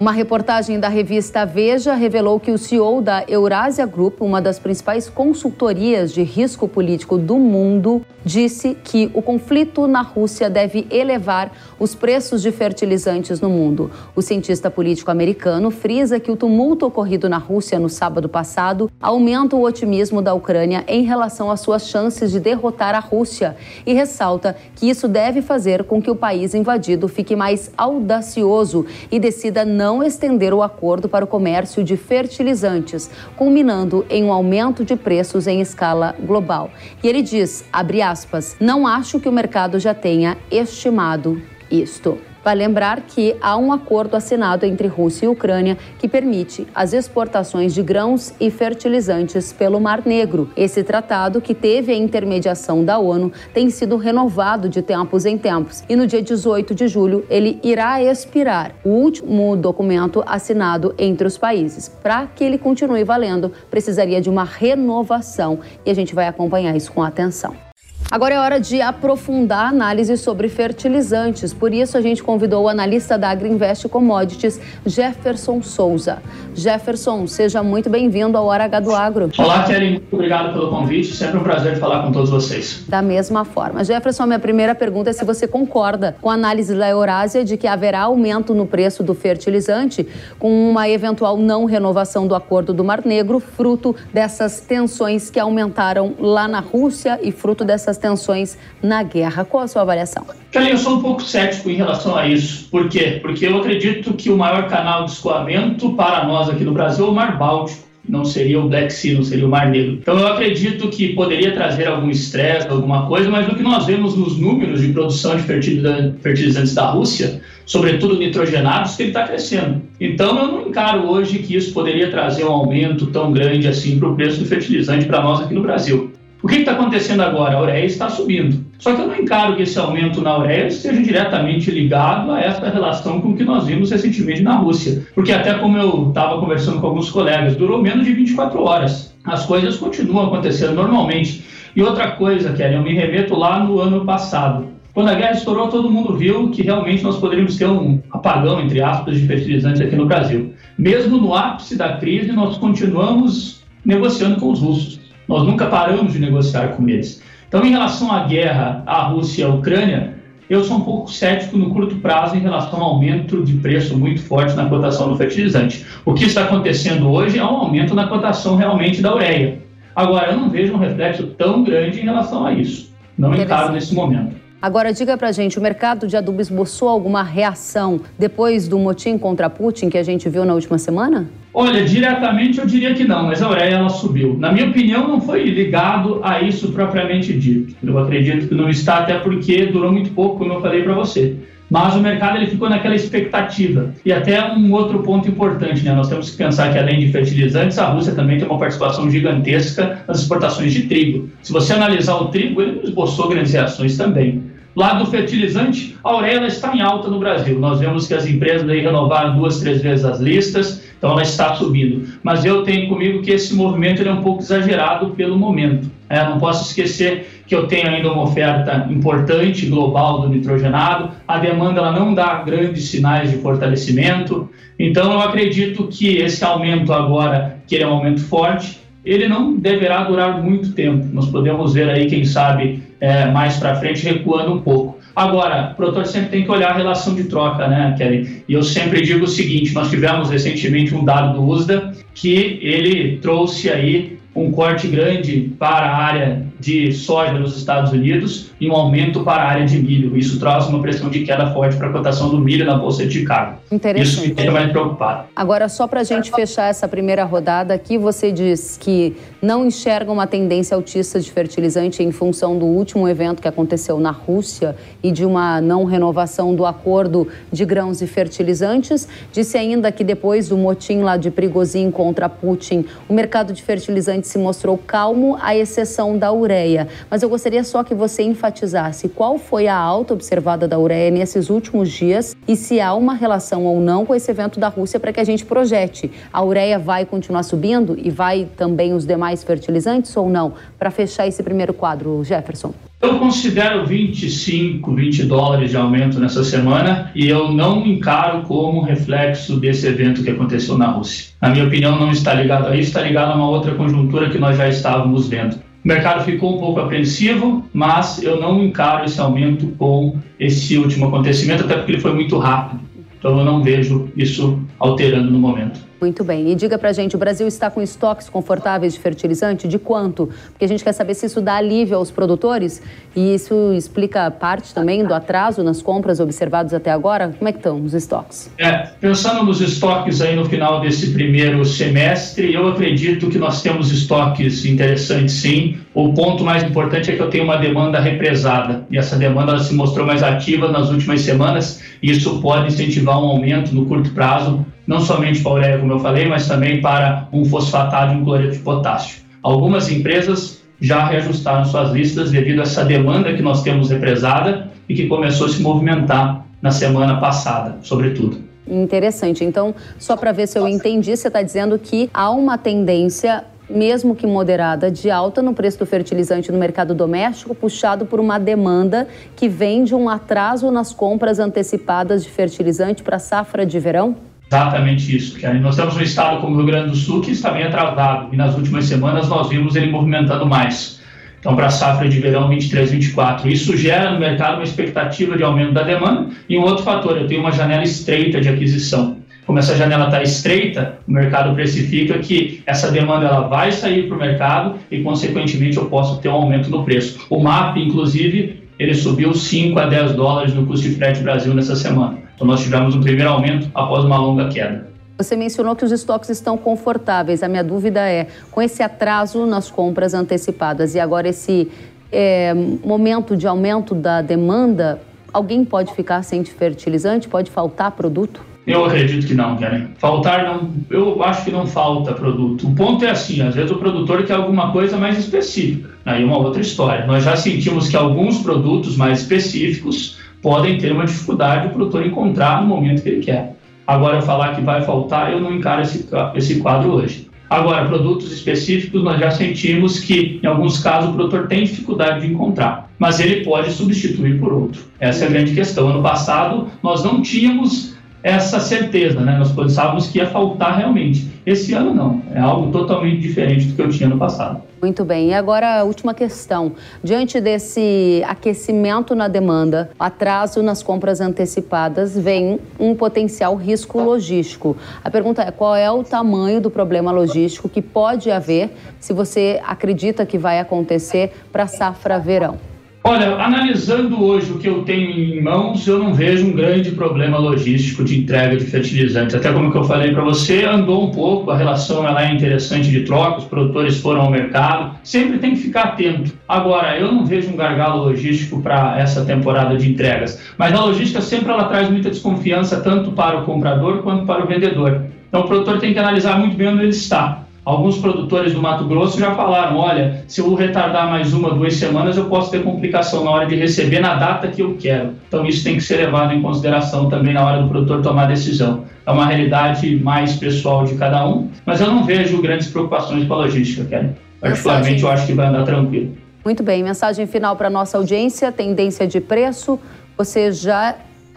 Uma reportagem da revista Veja revelou que o CEO da Eurasia Group, uma das principais consultorias de risco político do mundo, disse que o conflito na Rússia deve elevar os preços de fertilizantes no mundo. O cientista político americano frisa que o tumulto ocorrido na Rússia no sábado passado aumenta o otimismo da Ucrânia em relação às suas chances de derrotar a Rússia e ressalta que isso deve fazer com que o país invadido fique mais audacioso e decida não não estender o acordo para o comércio de fertilizantes, culminando em um aumento de preços em escala global. E ele diz, abre aspas, não acho que o mercado já tenha estimado isto. Vai lembrar que há um acordo assinado entre Rússia e Ucrânia que permite as exportações de grãos e fertilizantes pelo Mar Negro. Esse tratado, que teve a intermediação da ONU, tem sido renovado de tempos em tempos e no dia 18 de julho ele irá expirar. O último documento assinado entre os países. Para que ele continue valendo, precisaria de uma renovação e a gente vai acompanhar isso com atenção. Agora é hora de aprofundar a análise sobre fertilizantes. Por isso, a gente convidou o analista da Agriinvest Commodities, Jefferson Souza. Jefferson, seja muito bem-vindo ao Hora H do Agro. Olá, Kelly. Muito obrigado pelo convite. Sempre um prazer falar com todos vocês. Da mesma forma. Jefferson, minha primeira pergunta é se você concorda com a análise da Eurásia de que haverá aumento no preço do fertilizante com uma eventual não renovação do Acordo do Mar Negro, fruto dessas tensões que aumentaram lá na Rússia e fruto dessas tensões na guerra. Qual a sua avaliação? Kelly, eu sou um pouco cético em relação a isso. Por quê? Porque eu acredito que o maior canal de escoamento para nós aqui no Brasil é o Mar Báltico não seria o Black Sea, não seria o Mar Negro. Então eu acredito que poderia trazer algum estresse, alguma coisa, mas o que nós vemos nos números de produção de fertilizantes da Rússia, sobretudo nitrogenados, que ele está crescendo. Então eu não encaro hoje que isso poderia trazer um aumento tão grande assim para o preço do fertilizante para nós aqui no Brasil. O que está acontecendo agora? A ureia está subindo. Só que eu não encaro que esse aumento na ureia esteja diretamente ligado a essa relação com o que nós vimos recentemente na Rússia. Porque até como eu estava conversando com alguns colegas, durou menos de 24 horas. As coisas continuam acontecendo normalmente. E outra coisa, Kelly, eu me remeto lá no ano passado. Quando a guerra estourou, todo mundo viu que realmente nós poderíamos ter um apagão, entre aspas, de fertilizantes aqui no Brasil. Mesmo no ápice da crise, nós continuamos negociando com os russos. Nós nunca paramos de negociar com eles. Então, em relação à guerra, à Rússia e à Ucrânia, eu sou um pouco cético no curto prazo em relação ao aumento de preço muito forte na cotação do fertilizante. O que está acontecendo hoje é um aumento na cotação realmente da ureia. Agora, eu não vejo um reflexo tão grande em relação a isso. Não encaro nesse momento. Agora, diga pra gente, o mercado de adubo esboçou alguma reação depois do motim contra Putin que a gente viu na última semana? Olha, diretamente eu diria que não, mas a ureia ela subiu. Na minha opinião, não foi ligado a isso propriamente dito. Eu acredito que não está, até porque durou muito pouco, como eu falei para você. Mas o mercado ele ficou naquela expectativa. E até um outro ponto importante, né? Nós temos que pensar que além de fertilizantes, a Rússia também tem uma participação gigantesca nas exportações de trigo. Se você analisar o trigo, ele esboçou grandes reações também. Lá do fertilizante, a ureia está em alta no Brasil. Nós vemos que as empresas aí renovaram duas, três vezes as listas, então ela está subindo. Mas eu tenho comigo que esse movimento é um pouco exagerado pelo momento. É, não posso esquecer que eu tenho ainda uma oferta importante global do nitrogenado, a demanda ela não dá grandes sinais de fortalecimento, então eu acredito que esse aumento agora, que é um aumento forte, ele não deverá durar muito tempo. Nós podemos ver aí, quem sabe, é, mais para frente, recuando um pouco. Agora, o produtor sempre tem que olhar a relação de troca, né, Kelly? E eu sempre digo o seguinte: nós tivemos recentemente um dado do USDA que ele trouxe aí um corte grande para a área de soja nos Estados Unidos e um aumento para a área de milho. Isso traz uma pressão de queda forte para a cotação do milho na Bolsa de Chicago. Isso me deixa mais preocupado. Agora, só para a gente fechar essa primeira rodada aqui, você diz que não enxerga uma tendência altista de fertilizante em função do último evento que aconteceu na Rússia e de uma não renovação do acordo de grãos e fertilizantes. Disse ainda que depois do motim lá de Prigozhin contra Putin, o mercado de fertilizantes se mostrou calmo, à exceção da ureia ureia. Mas eu gostaria só que você enfatizasse qual foi a alta observada da ureia nesses últimos dias e se há uma relação ou não com esse evento da Rússia para que a gente projete. A ureia vai continuar subindo e vai também os demais fertilizantes ou não? Para fechar esse primeiro quadro, Jefferson. Eu considero 25, 20 dólares de aumento nessa semana e eu não encaro como reflexo desse evento que aconteceu na Rússia. Na minha opinião, não está ligado a isso, está ligado a uma outra conjuntura que nós já estávamos vendo. O mercado ficou um pouco apreensivo, mas eu não encaro esse aumento com esse último acontecimento, até porque ele foi muito rápido. Então eu não vejo isso alterando no momento. Muito bem. E diga pra gente, o Brasil está com estoques confortáveis de fertilizante? De quanto? Porque a gente quer saber se isso dá alívio aos produtores e isso explica parte também do atraso nas compras observados até agora. Como é que estão os estoques? É, pensando nos estoques aí no final desse primeiro semestre, eu acredito que nós temos estoques interessantes sim. O ponto mais importante é que eu tenho uma demanda represada e essa demanda se mostrou mais ativa nas últimas semanas e isso pode incentivar um aumento no curto prazo não somente para a ureia, como eu falei, mas também para um fosfatado e um cloreto de potássio. Algumas empresas já reajustaram suas listas devido a essa demanda que nós temos represada e que começou a se movimentar na semana passada, sobretudo. Interessante. Então, só para ver se eu entendi, você está dizendo que há uma tendência mesmo que moderada, de alta no preço do fertilizante no mercado doméstico, puxado por uma demanda que vem de um atraso nas compras antecipadas de fertilizante para safra de verão? Exatamente isso, Kelly. Nós temos um estado como o Rio Grande do Sul que está bem atrasado e nas últimas semanas nós vimos ele movimentando mais. Então, para a safra de verão 23, 24. Isso gera no mercado uma expectativa de aumento da demanda e um outro fator, eu tenho uma janela estreita de aquisição. Como essa janela está estreita, o mercado precifica que essa demanda ela vai sair para o mercado e, consequentemente, eu posso ter um aumento no preço. O MAP, inclusive, ele subiu 5 a 10 dólares no custo de frete Brasil nessa semana. Então, nós tivemos um primeiro aumento após uma longa queda. Você mencionou que os estoques estão confortáveis. A minha dúvida é, com esse atraso nas compras antecipadas e agora esse é, momento de aumento da demanda, alguém pode ficar sem fertilizante? Pode faltar produto? Eu acredito que não, Karen. Faltar não, eu acho que não falta produto. O ponto é assim, às vezes o produtor quer alguma coisa mais específica. Aí uma outra história. Nós já sentimos que alguns produtos mais específicos podem ter uma dificuldade o produtor encontrar no momento que ele quer. Agora, falar que vai faltar, eu não encaro esse, esse quadro hoje. Agora, produtos específicos, nós já sentimos que, em alguns casos, o produtor tem dificuldade de encontrar, mas ele pode substituir por outro. Essa é a grande questão. Ano passado, nós não tínhamos essa certeza, né? Nós pensávamos que ia faltar realmente. Esse ano não, é algo totalmente diferente do que eu tinha no passado. Muito bem. E agora a última questão. Diante desse aquecimento na demanda, atraso nas compras antecipadas, vem um potencial risco logístico. A pergunta é: qual é o tamanho do problema logístico que pode haver se você acredita que vai acontecer para a safra verão? Olha, analisando hoje o que eu tenho em mãos, eu não vejo um grande problema logístico de entrega de fertilizantes. Até como eu falei para você, andou um pouco, a relação ela é interessante de troca, os produtores foram ao mercado, sempre tem que ficar atento. Agora, eu não vejo um gargalo logístico para essa temporada de entregas, mas a logística sempre ela traz muita desconfiança tanto para o comprador quanto para o vendedor. Então o produtor tem que analisar muito bem onde ele está. Alguns produtores do Mato Grosso já falaram: olha, se eu retardar mais uma, duas semanas, eu posso ter complicação na hora de receber na data que eu quero. Então, isso tem que ser levado em consideração também na hora do produtor tomar decisão. É uma realidade mais pessoal de cada um, mas eu não vejo grandes preocupações com a logística, Kelly. Particularmente, eu acho que vai andar tranquilo. Muito bem, mensagem final para nossa audiência: tendência de preço. Você já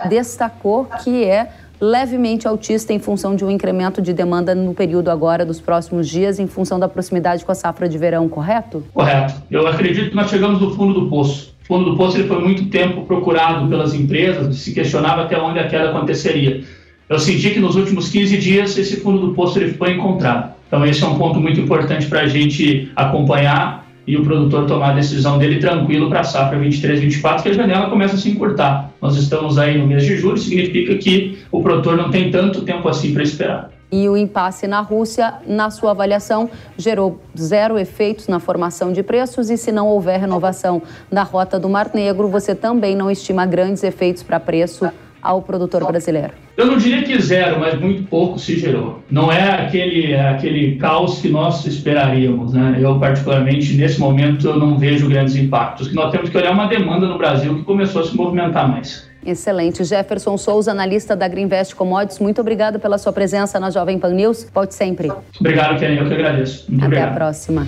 destacou que é levemente autista em função de um incremento de demanda no período agora dos próximos dias, em função da proximidade com a safra de verão, correto? Correto. Eu acredito que nós chegamos no fundo do poço. O fundo do poço ele foi muito tempo procurado pelas empresas, se questionava até onde a queda aconteceria. Eu senti que nos últimos 15 dias esse fundo do poço ele foi encontrado. Então esse é um ponto muito importante para a gente acompanhar e o produtor tomar a decisão dele tranquilo para a safra 23, 24, que a janela começa a se encurtar. Nós estamos aí no mês de julho, significa que o produtor não tem tanto tempo assim para esperar. E o impasse na Rússia, na sua avaliação, gerou zero efeitos na formação de preços e se não houver renovação da rota do Mar Negro, você também não estima grandes efeitos para preço ao produtor brasileiro? Eu não diria que zero, mas muito pouco se gerou. Não é aquele, aquele caos que nós esperaríamos. Né? Eu, particularmente, nesse momento, eu não vejo grandes impactos. Que nós temos que olhar uma demanda no Brasil que começou a se movimentar mais. Excelente. Jefferson Souza, analista da Greenvest Commodities, muito obrigado pela sua presença na Jovem Pan News. Volte sempre. Obrigado, Kenny. Eu que agradeço. Muito Até obrigado. a próxima.